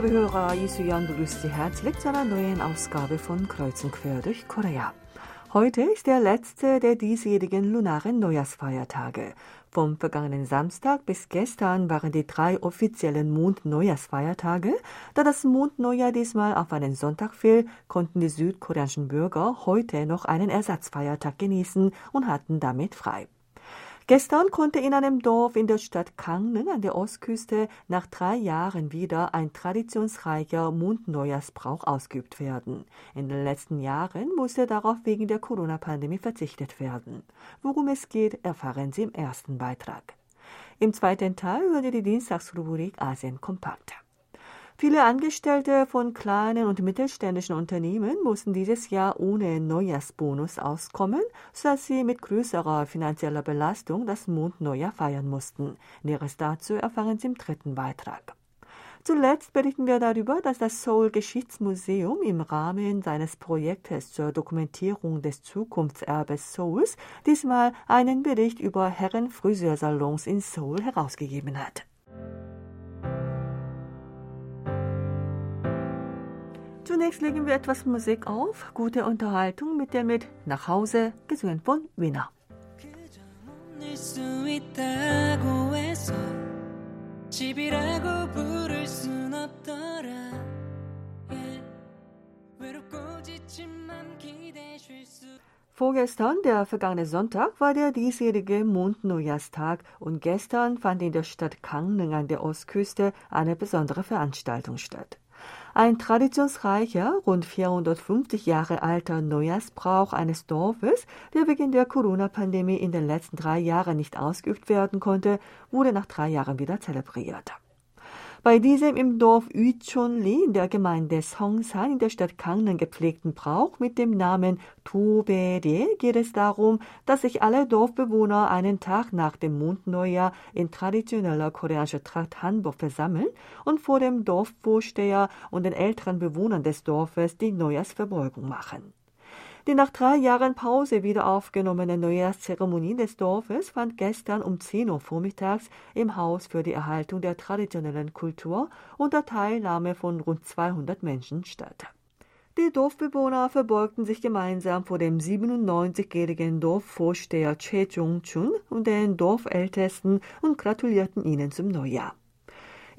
liebe Hörer, Isuyan begrüßt Sie herzlich zu einer neuen Ausgabe von Kreuz und Quer durch Korea. Heute ist der letzte der diesjährigen lunaren Neujahrsfeiertage. Vom vergangenen Samstag bis gestern waren die drei offiziellen Mondneujahrsfeiertage. Da das Mondneujahr diesmal auf einen Sonntag fiel, konnten die südkoreanischen Bürger heute noch einen Ersatzfeiertag genießen und hatten damit frei. Gestern konnte in einem Dorf in der Stadt Kangnen an der Ostküste nach drei Jahren wieder ein traditionsreicher Mundneujahrsbrauch ausgeübt werden. In den letzten Jahren musste darauf wegen der Corona-Pandemie verzichtet werden. Worum es geht, erfahren Sie im ersten Beitrag. Im zweiten Teil hören Sie die Dienstagsrubrik Asien kompakt. Viele Angestellte von kleinen und mittelständischen Unternehmen mussten dieses Jahr ohne Neujahrsbonus auskommen, sodass sie mit größerer finanzieller Belastung das Mondneujahr feiern mussten. Näheres dazu erfahren Sie im dritten Beitrag. Zuletzt berichten wir darüber, dass das Seoul Geschichtsmuseum im Rahmen seines Projektes zur Dokumentierung des Zukunftserbes Seouls diesmal einen Bericht über Herrenfriseursalons in Seoul herausgegeben hat. Zunächst legen wir etwas Musik auf, gute Unterhaltung mit der mit Nach Hause gesungen von Winner. Vorgestern, der vergangene Sonntag, war der diesjährige Mondneujahrstag und gestern fand in der Stadt Kangning an der Ostküste eine besondere Veranstaltung statt. Ein traditionsreicher, rund 450 Jahre alter Neujahrsbrauch eines Dorfes, der wegen der Corona-Pandemie in den letzten drei Jahren nicht ausgeübt werden konnte, wurde nach drei Jahren wieder zelebriert. Bei diesem im Dorf Yuchonli in der Gemeinde Songsan in der Stadt Gangneung gepflegten Brauch mit dem Namen Tobere geht es darum, dass sich alle Dorfbewohner einen Tag nach dem Mondneujahr in traditioneller koreanischer Tracht Hanbok versammeln und vor dem Dorfvorsteher und den älteren Bewohnern des Dorfes die Neujahrsverbeugung machen. Die nach drei Jahren Pause wieder aufgenommene Neujahrszeremonie des Dorfes fand gestern um 10 Uhr vormittags im Haus für die Erhaltung der traditionellen Kultur unter Teilnahme von rund 200 Menschen statt. Die Dorfbewohner verbeugten sich gemeinsam vor dem 97-jährigen Dorfvorsteher Che Jong-chun und den Dorfältesten und gratulierten ihnen zum Neujahr.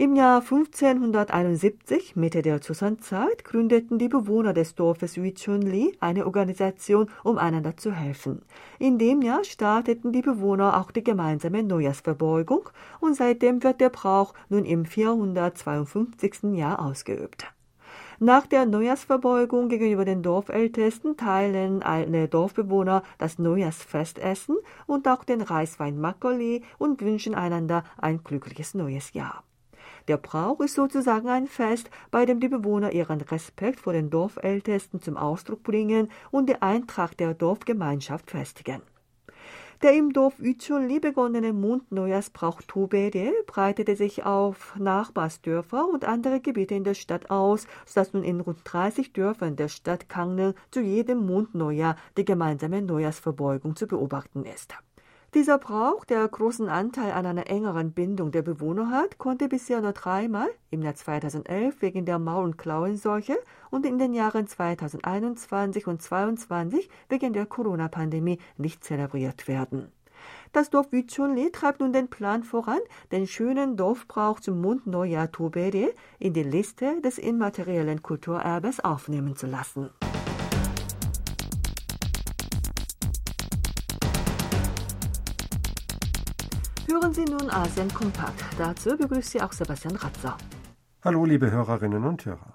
Im Jahr 1571, Mitte der Joseon-Zeit, gründeten die Bewohner des Dorfes Wichunli eine Organisation, um einander zu helfen. In dem Jahr starteten die Bewohner auch die gemeinsame Neujahrsverbeugung und seitdem wird der Brauch nun im 452. Jahr ausgeübt. Nach der Neujahrsverbeugung gegenüber den Dorfältesten teilen alle Dorfbewohner das Neujahrsfestessen und auch den Reiswein Makoli und wünschen einander ein glückliches neues Jahr. Der Brauch ist sozusagen ein Fest, bei dem die Bewohner ihren Respekt vor den Dorfältesten zum Ausdruck bringen und die Eintracht der Dorfgemeinschaft festigen. Der im Dorf Ücholi begonnene Mondneujahrsbrauch Tobede breitete sich auf Nachbarsdörfer und andere Gebiete in der Stadt aus, sodass nun in rund 30 Dörfern der Stadt Kangnel zu jedem Mondneujahr die gemeinsame Neujahrsverbeugung zu beobachten ist. Dieser Brauch, der großen Anteil an einer engeren Bindung der Bewohner hat, konnte bisher nur dreimal, im Jahr 2011 wegen der Maul- und Klauenseuche und in den Jahren 2021 und 2022 wegen der Corona-Pandemie nicht zelebriert werden. Das Dorf Wichunli treibt nun den Plan voran, den schönen Dorfbrauch zum Mondneujahr Tobere in die Liste des immateriellen Kulturerbes aufnehmen zu lassen. Hören Sie nun Asien Kompakt. Dazu begrüßt Sie auch Sebastian Ratzer. Hallo, liebe Hörerinnen und Hörer.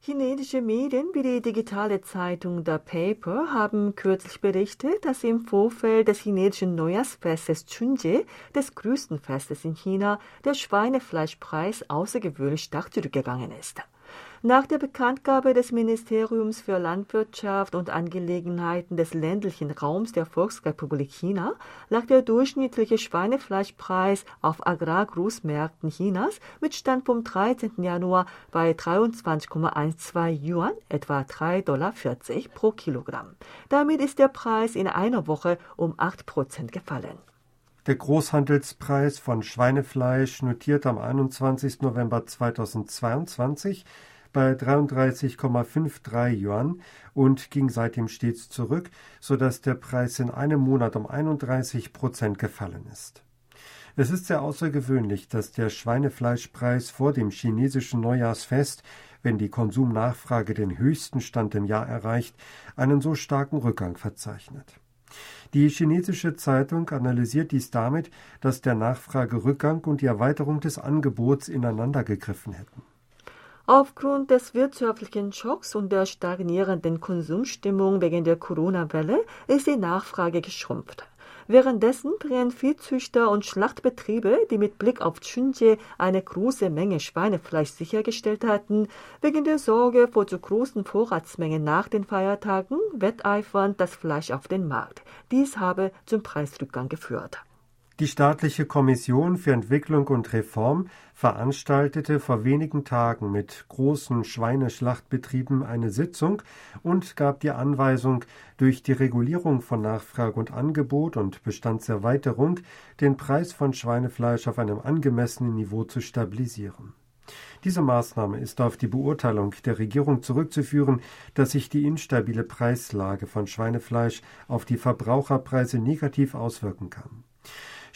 Chinesische Medien wie die digitale Zeitung The Paper haben kürzlich berichtet, dass im Vorfeld des chinesischen Neujahrsfestes Chunje, des größten Festes in China, der Schweinefleischpreis außergewöhnlich stark zurückgegangen ist. Nach der Bekanntgabe des Ministeriums für Landwirtschaft und Angelegenheiten des ländlichen Raums der Volksrepublik China lag der durchschnittliche Schweinefleischpreis auf Agrargroßmärkten Chinas mit Stand vom 13. Januar bei 23,12 Yuan, etwa 3,40 Dollar pro Kilogramm. Damit ist der Preis in einer Woche um 8 Prozent gefallen. Der Großhandelspreis von Schweinefleisch notiert am 21. November 2022 bei 33,53 Yuan und ging seitdem stets zurück, sodass der Preis in einem Monat um 31 Prozent gefallen ist. Es ist sehr außergewöhnlich, dass der Schweinefleischpreis vor dem chinesischen Neujahrsfest, wenn die Konsumnachfrage den höchsten Stand im Jahr erreicht, einen so starken Rückgang verzeichnet. Die chinesische Zeitung analysiert dies damit, dass der Nachfragerückgang und die Erweiterung des Angebots ineinander gegriffen hätten. Aufgrund des wirtschaftlichen Schocks und der stagnierenden Konsumstimmung wegen der Corona-Welle ist die Nachfrage geschrumpft. Währenddessen drehen Viehzüchter und Schlachtbetriebe, die mit Blick auf Chunje eine große Menge Schweinefleisch sichergestellt hatten, wegen der Sorge vor zu großen Vorratsmengen nach den Feiertagen wetteifern das Fleisch auf den Markt. Dies habe zum Preisrückgang geführt. Die staatliche Kommission für Entwicklung und Reform veranstaltete vor wenigen Tagen mit großen Schweineschlachtbetrieben eine Sitzung und gab die Anweisung, durch die Regulierung von Nachfrage und Angebot und Bestandserweiterung den Preis von Schweinefleisch auf einem angemessenen Niveau zu stabilisieren. Diese Maßnahme ist auf die Beurteilung der Regierung zurückzuführen, dass sich die instabile Preislage von Schweinefleisch auf die Verbraucherpreise negativ auswirken kann.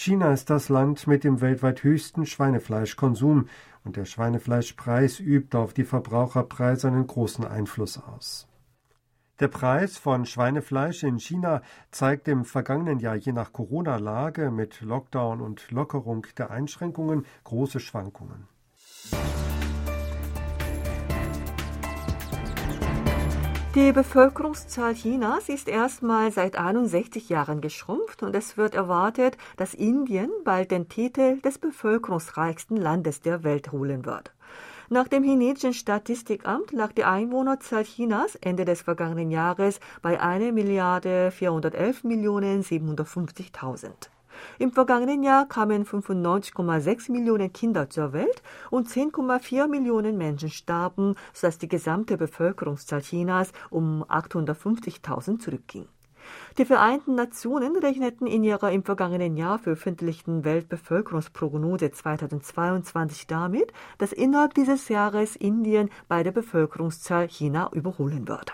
China ist das Land mit dem weltweit höchsten Schweinefleischkonsum und der Schweinefleischpreis übt auf die Verbraucherpreise einen großen Einfluss aus. Der Preis von Schweinefleisch in China zeigt im vergangenen Jahr je nach Corona-Lage mit Lockdown und Lockerung der Einschränkungen große Schwankungen. Die Bevölkerungszahl Chinas ist erstmal seit 61 Jahren geschrumpft und es wird erwartet, dass Indien bald den Titel des bevölkerungsreichsten Landes der Welt holen wird. Nach dem chinesischen Statistikamt lag die Einwohnerzahl Chinas Ende des vergangenen Jahres bei 1 Milliarde 411 Millionen 750.000. Im vergangenen Jahr kamen 95,6 Millionen Kinder zur Welt und 10,4 Millionen Menschen starben, sodass die gesamte Bevölkerungszahl Chinas um 850.000 zurückging. Die Vereinten Nationen rechneten in ihrer im vergangenen Jahr veröffentlichten Weltbevölkerungsprognose 2022 damit, dass innerhalb dieses Jahres Indien bei der Bevölkerungszahl China überholen würde.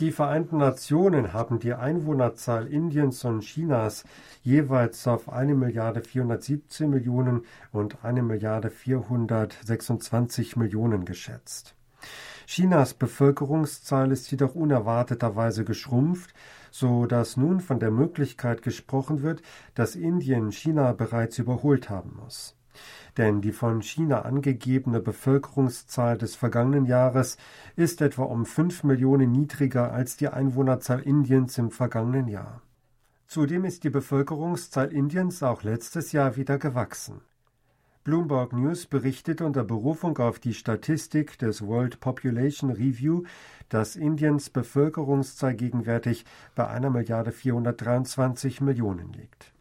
Die Vereinten Nationen haben die Einwohnerzahl Indiens und Chinas jeweils auf 1 Milliarde 417 Millionen und 1 Milliarde 426 Millionen geschätzt. Chinas Bevölkerungszahl ist jedoch unerwarteterweise geschrumpft, so dass nun von der Möglichkeit gesprochen wird, dass Indien China bereits überholt haben muss denn die von China angegebene Bevölkerungszahl des vergangenen Jahres ist etwa um fünf Millionen niedriger als die Einwohnerzahl Indiens im vergangenen Jahr. Zudem ist die Bevölkerungszahl Indiens auch letztes Jahr wieder gewachsen. Bloomberg News berichtet unter Berufung auf die Statistik des World Population Review, dass Indiens Bevölkerungszahl gegenwärtig bei einer Milliarde 423 Millionen liegt.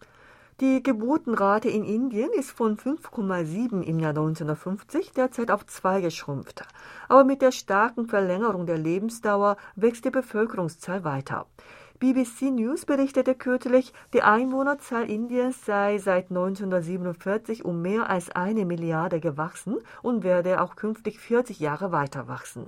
Die Geburtenrate in Indien ist von 5,7 im Jahr 1950 derzeit auf 2 geschrumpft. Aber mit der starken Verlängerung der Lebensdauer wächst die Bevölkerungszahl weiter. BBC News berichtete kürzlich, die Einwohnerzahl Indiens sei seit 1947 um mehr als eine Milliarde gewachsen und werde auch künftig 40 Jahre weiter wachsen.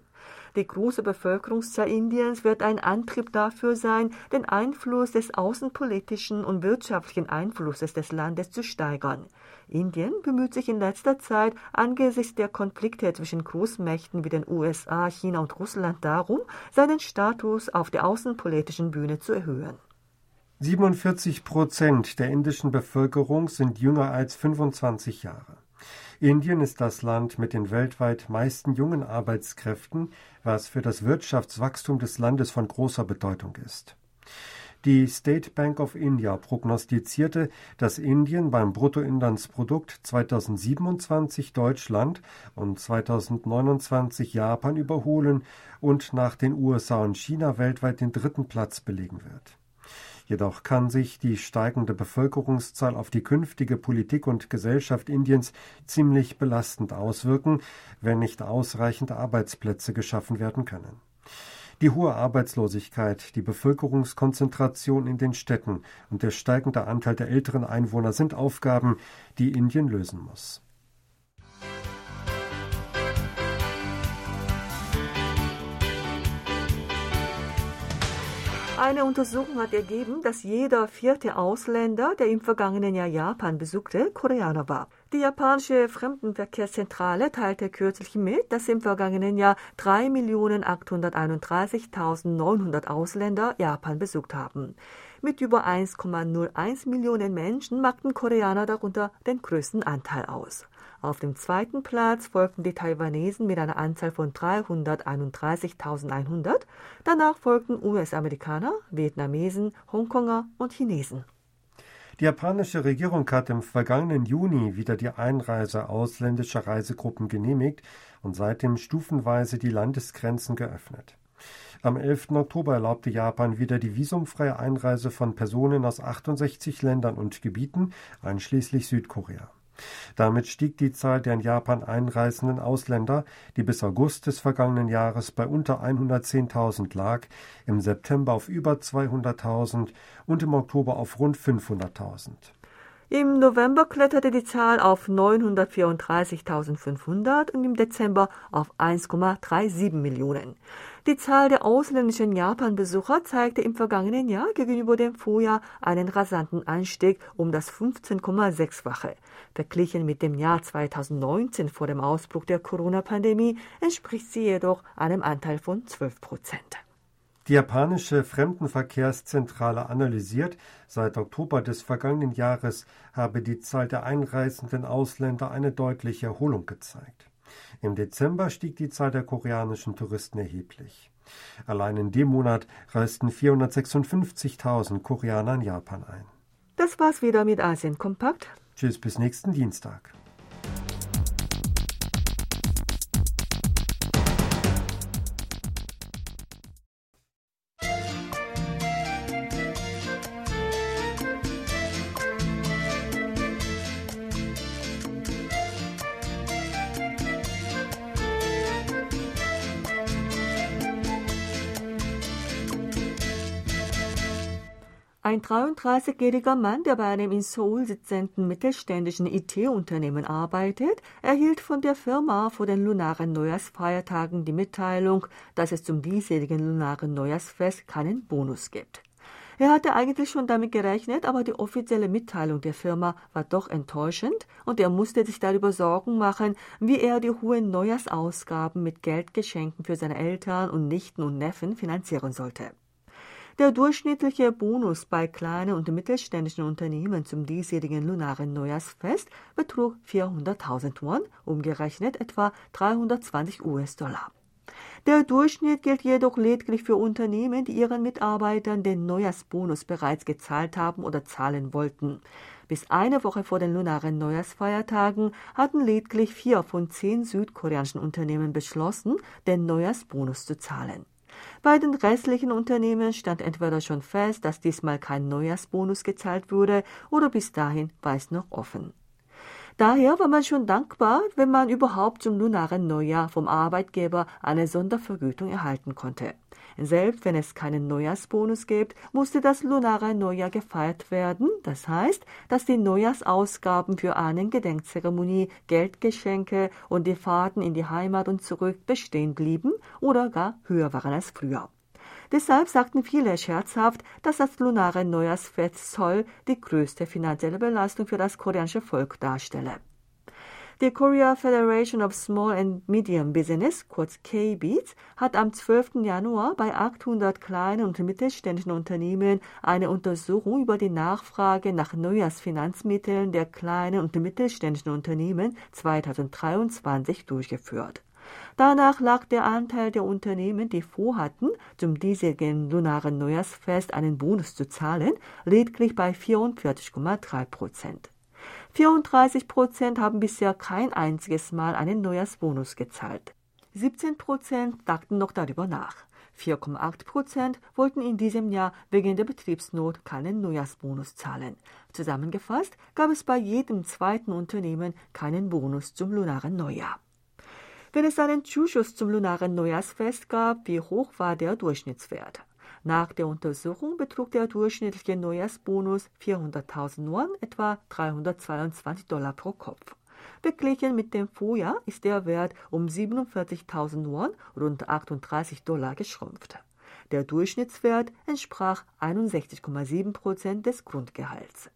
Die große Bevölkerungszahl Indiens wird ein Antrieb dafür sein, den Einfluss des außenpolitischen und wirtschaftlichen Einflusses des Landes zu steigern. Indien bemüht sich in letzter Zeit angesichts der Konflikte zwischen Großmächten wie den USA, China und Russland darum, seinen Status auf der außenpolitischen Bühne zu erhöhen. 47 Prozent der indischen Bevölkerung sind jünger als 25 Jahre. Indien ist das Land mit den weltweit meisten jungen Arbeitskräften, was für das Wirtschaftswachstum des Landes von großer Bedeutung ist. Die State Bank of India prognostizierte, dass Indien beim Bruttoinlandsprodukt 2027 Deutschland und 2029 Japan überholen und nach den USA und China weltweit den dritten Platz belegen wird. Jedoch kann sich die steigende Bevölkerungszahl auf die künftige Politik und Gesellschaft Indiens ziemlich belastend auswirken, wenn nicht ausreichend Arbeitsplätze geschaffen werden können. Die hohe Arbeitslosigkeit, die Bevölkerungskonzentration in den Städten und der steigende Anteil der älteren Einwohner sind Aufgaben, die Indien lösen muss. Eine Untersuchung hat ergeben, dass jeder vierte Ausländer, der im vergangenen Jahr Japan besuchte, Koreaner war. Die japanische Fremdenverkehrszentrale teilte kürzlich mit, dass im vergangenen Jahr 3.831.900 Ausländer Japan besucht haben. Mit über 1,01 Millionen Menschen machten Koreaner darunter den größten Anteil aus. Auf dem zweiten Platz folgten die Taiwanesen mit einer Anzahl von 331.100. Danach folgten US-Amerikaner, Vietnamesen, Hongkonger und Chinesen. Die japanische Regierung hat im vergangenen Juni wieder die Einreise ausländischer Reisegruppen genehmigt und seitdem stufenweise die Landesgrenzen geöffnet. Am 11. Oktober erlaubte Japan wieder die visumfreie Einreise von Personen aus 68 Ländern und Gebieten, einschließlich Südkorea. Damit stieg die Zahl der in Japan einreisenden Ausländer, die bis August des vergangenen Jahres bei unter 110.000 lag, im September auf über 200.000 und im Oktober auf rund 500.000. Im November kletterte die Zahl auf 934.500 und im Dezember auf 1,37 Millionen. Die Zahl der ausländischen Japan-Besucher zeigte im vergangenen Jahr gegenüber dem Vorjahr einen rasanten Anstieg um das 15,6-fache. Verglichen mit dem Jahr 2019 vor dem Ausbruch der Corona-Pandemie entspricht sie jedoch einem Anteil von 12 Prozent. Die japanische Fremdenverkehrszentrale analysiert, seit Oktober des vergangenen Jahres habe die Zahl der einreisenden Ausländer eine deutliche Erholung gezeigt. Im Dezember stieg die Zahl der koreanischen Touristen erheblich. Allein in dem Monat reisten 456.000 Koreaner in Japan ein. Das war's wieder mit Asien Kompakt. Tschüss bis nächsten Dienstag. Ein 33-jähriger Mann, der bei einem in Seoul sitzenden mittelständischen IT-Unternehmen arbeitet, erhielt von der Firma vor den lunaren Neujahrsfeiertagen die Mitteilung, dass es zum diesjährigen lunaren Neujahrsfest keinen Bonus gibt. Er hatte eigentlich schon damit gerechnet, aber die offizielle Mitteilung der Firma war doch enttäuschend und er musste sich darüber Sorgen machen, wie er die hohen Neujahrsausgaben mit Geldgeschenken für seine Eltern und Nichten und Neffen finanzieren sollte. Der durchschnittliche Bonus bei kleinen und mittelständischen Unternehmen zum diesjährigen lunaren Neujahrsfest betrug 400.000 Won, umgerechnet etwa 320 US-Dollar. Der Durchschnitt gilt jedoch lediglich für Unternehmen, die ihren Mitarbeitern den Neujahrsbonus bereits gezahlt haben oder zahlen wollten. Bis eine Woche vor den lunaren Neujahrsfeiertagen hatten lediglich vier von zehn südkoreanischen Unternehmen beschlossen, den Neujahrsbonus zu zahlen. Bei den restlichen Unternehmen stand entweder schon fest, dass diesmal kein Neujahrsbonus gezahlt wurde, oder bis dahin war es noch offen. Daher war man schon dankbar, wenn man überhaupt zum lunaren Neujahr vom Arbeitgeber eine Sondervergütung erhalten konnte. Selbst wenn es keinen Neujahrsbonus gibt, musste das lunare Neujahr gefeiert werden. Das heißt, dass die Neujahrsausgaben für Ahnengedenkzeremonie, Geldgeschenke und die Fahrten in die Heimat und zurück bestehen blieben oder gar höher waren als früher. Deshalb sagten viele scherzhaft, dass das lunare Neujahrsfest Zoll die größte finanzielle Belastung für das koreanische Volk darstelle. Die Korea Federation of Small and Medium Business, kurz KBITS, hat am 12. Januar bei 800 kleinen und mittelständischen Unternehmen eine Untersuchung über die Nachfrage nach Neujahrsfinanzmitteln der kleinen und mittelständischen Unternehmen 2023 durchgeführt. Danach lag der Anteil der Unternehmen, die vorhatten, zum diesjährigen lunaren Neujahrsfest einen Bonus zu zahlen, lediglich bei 44,3 Prozent. 34 Prozent haben bisher kein einziges Mal einen Neujahrsbonus gezahlt. 17 Prozent dachten noch darüber nach. 4,8 Prozent wollten in diesem Jahr wegen der Betriebsnot keinen Neujahrsbonus zahlen. Zusammengefasst gab es bei jedem zweiten Unternehmen keinen Bonus zum lunaren Neujahr. Wenn es einen Zuschuss zum lunaren Neujahrsfest gab, wie hoch war der Durchschnittswert? Nach der Untersuchung betrug der durchschnittliche Neujahrsbonus 400.000 Won, etwa 322 Dollar pro Kopf. Verglichen mit dem Vorjahr ist der Wert um 47.000 Won, rund 38 Dollar, geschrumpft. Der Durchschnittswert entsprach 61,7 Prozent des Grundgehalts.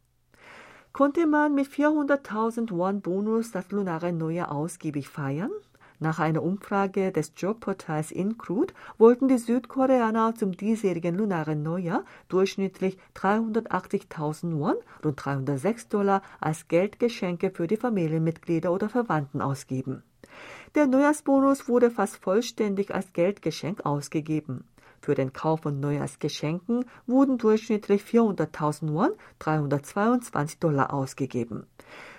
Konnte man mit 400.000 Won Bonus das lunare Neue ausgiebig feiern? Nach einer Umfrage des Jobportals Incrude wollten die Südkoreaner zum diesjährigen lunaren Neujahr durchschnittlich 380.000 Won, rund 306 Dollar, als Geldgeschenke für die Familienmitglieder oder Verwandten ausgeben. Der Neujahrsbonus wurde fast vollständig als Geldgeschenk ausgegeben. Für den Kauf von Neujahrsgeschenken wurden durchschnittlich 400.000 Won, 322 Dollar ausgegeben.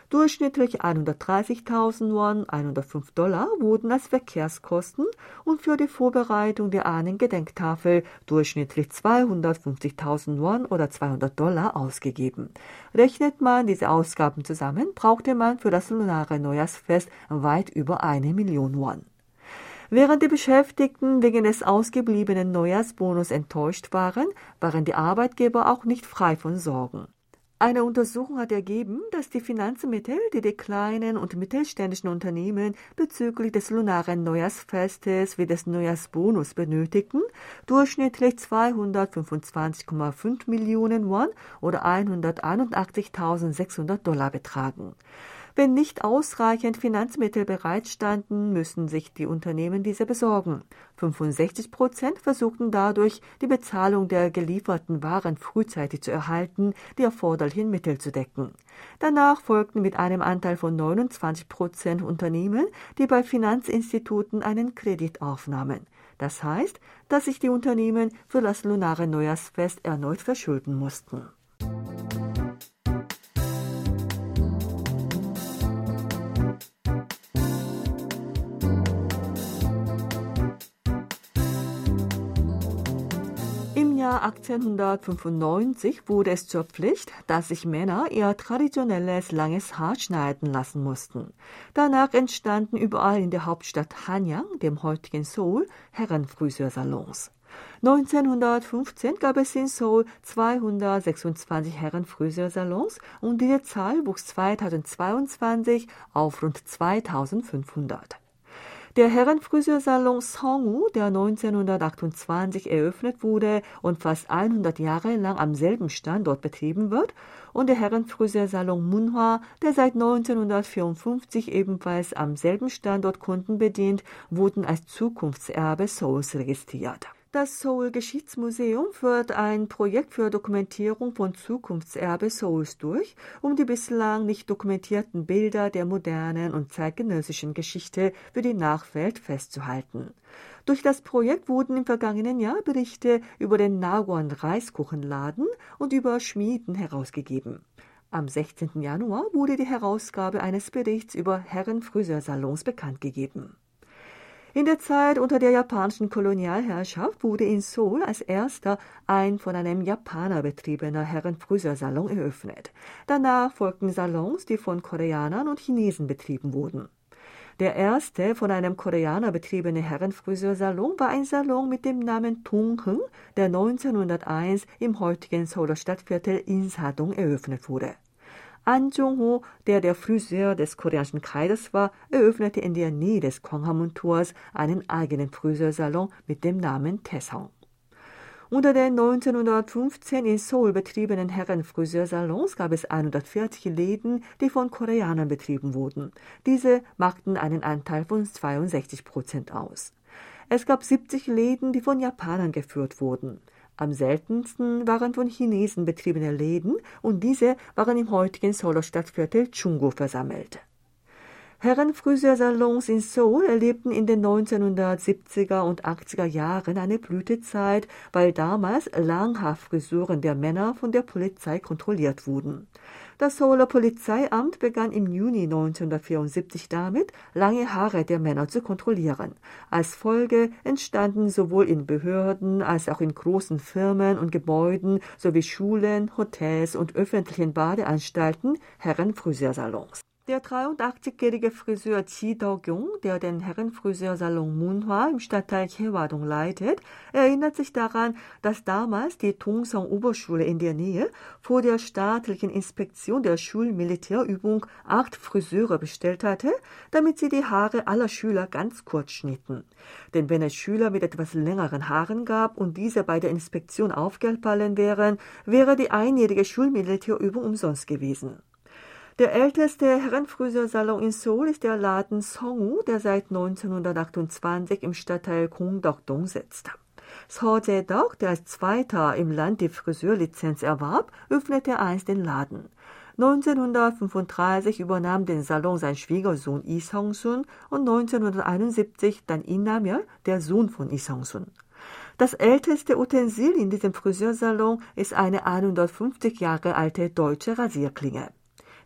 Durchschnittlich 130.000 Won, 105 Dollar, wurden als Verkehrskosten und für die Vorbereitung der Ahnengedenktafel durchschnittlich 250.000 Won oder 200 Dollar ausgegeben. Rechnet man diese Ausgaben zusammen, brauchte man für das lunare Neujahrsfest weit über eine Million Won. Während die Beschäftigten wegen des ausgebliebenen Neujahrsbonus enttäuscht waren, waren die Arbeitgeber auch nicht frei von Sorgen. Eine Untersuchung hat ergeben, dass die Finanzmittel, die die kleinen und mittelständischen Unternehmen bezüglich des lunaren Neujahrsfestes wie des Neujahrsbonus benötigten, durchschnittlich 225,5 Millionen Won oder 181.600 Dollar betragen. Wenn nicht ausreichend Finanzmittel bereitstanden, müssen sich die Unternehmen diese besorgen. 65 Prozent versuchten dadurch, die Bezahlung der gelieferten Waren frühzeitig zu erhalten, die erforderlichen Mittel zu decken. Danach folgten mit einem Anteil von 29 Prozent Unternehmen, die bei Finanzinstituten einen Kredit aufnahmen. Das heißt, dass sich die Unternehmen für das lunare Neujahrsfest erneut verschulden mussten. 1895 wurde es zur Pflicht, dass sich Männer ihr traditionelles langes Haar schneiden lassen mussten. Danach entstanden überall in der Hauptstadt Hanyang, dem heutigen Seoul, Herrenfriseursalons. 1915 gab es in Seoul 226 Herrenfriseursalons und diese Zahl wuchs 2022 auf rund 2500. Der Herrenfriseursalon Songu, der 1928 eröffnet wurde und fast 100 Jahre lang am selben Standort betrieben wird, und der Herrenfriseursalon Munhwa, der seit 1954 ebenfalls am selben Standort Kunden bedient, wurden als Zukunftserbe Souls registriert. Das Seoul Geschichtsmuseum führt ein Projekt für Dokumentierung von Zukunftserbe Seouls durch, um die bislang nicht dokumentierten Bilder der modernen und zeitgenössischen Geschichte für die Nachwelt festzuhalten. Durch das Projekt wurden im vergangenen Jahr Berichte über den Nagwon Reiskuchenladen und über Schmieden herausgegeben. Am 16. Januar wurde die Herausgabe eines Berichts über Herrenfriseursalons bekannt gegeben. In der Zeit unter der japanischen Kolonialherrschaft wurde in Seoul als erster ein von einem Japaner betriebener Herrenfriseursalon eröffnet. Danach folgten Salons, die von Koreanern und Chinesen betrieben wurden. Der erste von einem Koreaner betriebene Herrenfriseursalon war ein Salon mit dem Namen Tunghung, der 1901 im heutigen Seouler Stadtviertel Insadong eröffnet wurde. An Jong-ho, der der Friseur des koreanischen Kaisers war, eröffnete in der Nähe des Gwanghwamun-Tors einen eigenen Friseursalon mit dem Namen Taesong. Unter den 1915 in Seoul betriebenen Herrenfriseursalons gab es 140 Läden, die von Koreanern betrieben wurden. Diese machten einen Anteil von 62 Prozent aus. Es gab 70 Läden, die von Japanern geführt wurden. Am seltensten waren von Chinesen betriebene Läden und diese waren im heutigen Seouler Stadtviertel Chungo versammelt. Herrenfriseursalons in Seoul erlebten in den 1970er und 80er Jahren eine Blütezeit, weil damals Langhaarfrisuren der Männer von der Polizei kontrolliert wurden. Das Seouler Polizeiamt begann im Juni 1974 damit, lange Haare der Männer zu kontrollieren. Als Folge entstanden sowohl in Behörden als auch in großen Firmen und Gebäuden sowie Schulen, Hotels und öffentlichen Badeanstalten Herrenfriseursalons. Der 83-jährige Friseur Chi Do-kyung, der den Herrenfriseursalon Munhwa im Stadtteil Chewadong leitet, erinnert sich daran, dass damals die Tongsong-Oberschule in der Nähe vor der staatlichen Inspektion der Schulmilitärübung acht Friseure bestellt hatte, damit sie die Haare aller Schüler ganz kurz schnitten. Denn wenn es Schüler mit etwas längeren Haaren gab und diese bei der Inspektion aufgefallen wären, wäre die einjährige Schulmilitärübung umsonst gewesen. Der älteste Herrenfriseursalon in Seoul ist der Laden Songu, der seit 1928 im Stadtteil Gongdeok-dong sitzt. So Jae-dok, der als Zweiter im Land die Friseurlizenz erwarb, öffnete einst den Laden. 1935 übernahm den Salon sein Schwiegersohn Lee Song-sun und 1971 dann Namyeol, der Sohn von Lee Song-sun. Das älteste Utensil in diesem Friseursalon ist eine 150 Jahre alte deutsche Rasierklinge.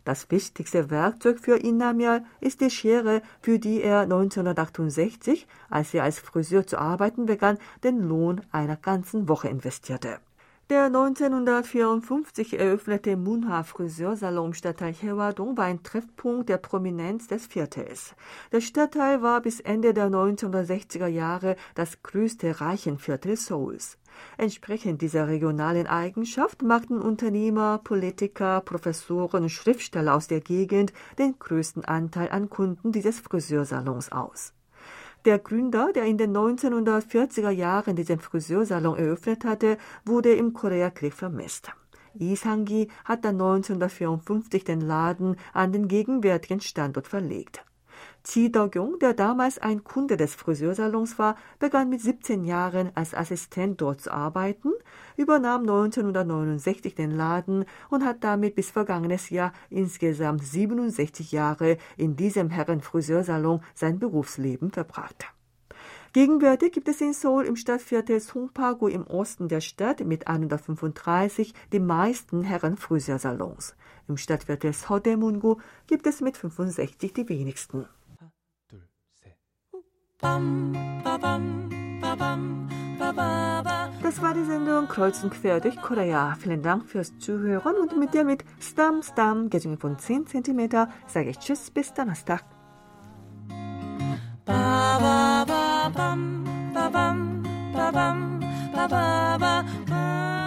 Das wichtigste Werkzeug für Innamir ist die Schere, für die er 1968, als er als Friseur zu arbeiten begann, den Lohn einer ganzen Woche investierte. Der 1954 eröffnete Munha Friseursalon im Stadtteil Hewadong war ein Treffpunkt der Prominenz des Viertels. Der Stadtteil war bis Ende der 1960er Jahre das größte Reichenviertel Seouls. Entsprechend dieser regionalen Eigenschaft machten Unternehmer, Politiker, Professoren und Schriftsteller aus der Gegend den größten Anteil an Kunden dieses Friseursalons aus. Der Gründer, der in den 1940er Jahren diesen Friseursalon eröffnet hatte, wurde im Koreakrieg vermisst. Lee Sang-gi hat dann 1954 den Laden an den gegenwärtigen Standort verlegt. Ji Do-kyung, der damals ein Kunde des Friseursalons war, begann mit 17 Jahren als Assistent dort zu arbeiten, übernahm 1969 den Laden und hat damit bis vergangenes Jahr insgesamt 67 Jahre in diesem Herrenfriseursalon sein Berufsleben verbracht. Gegenwärtig gibt es in Seoul im Stadtviertel Songpagu im Osten der Stadt mit 135 die meisten Herrenfriseursalons. Im Stadtviertel Sodemungu gibt es mit 65 die wenigsten. Das war die Sendung Kreuz und Quer durch Korea. Vielen Dank fürs Zuhören und mit dir mit Stam Stam, Gesungen von 10 cm, sage ich Tschüss, bis Donnerstag. Ba, ba, ba, bam, ba, bam, ba, bam, ba, ba, ba, ba.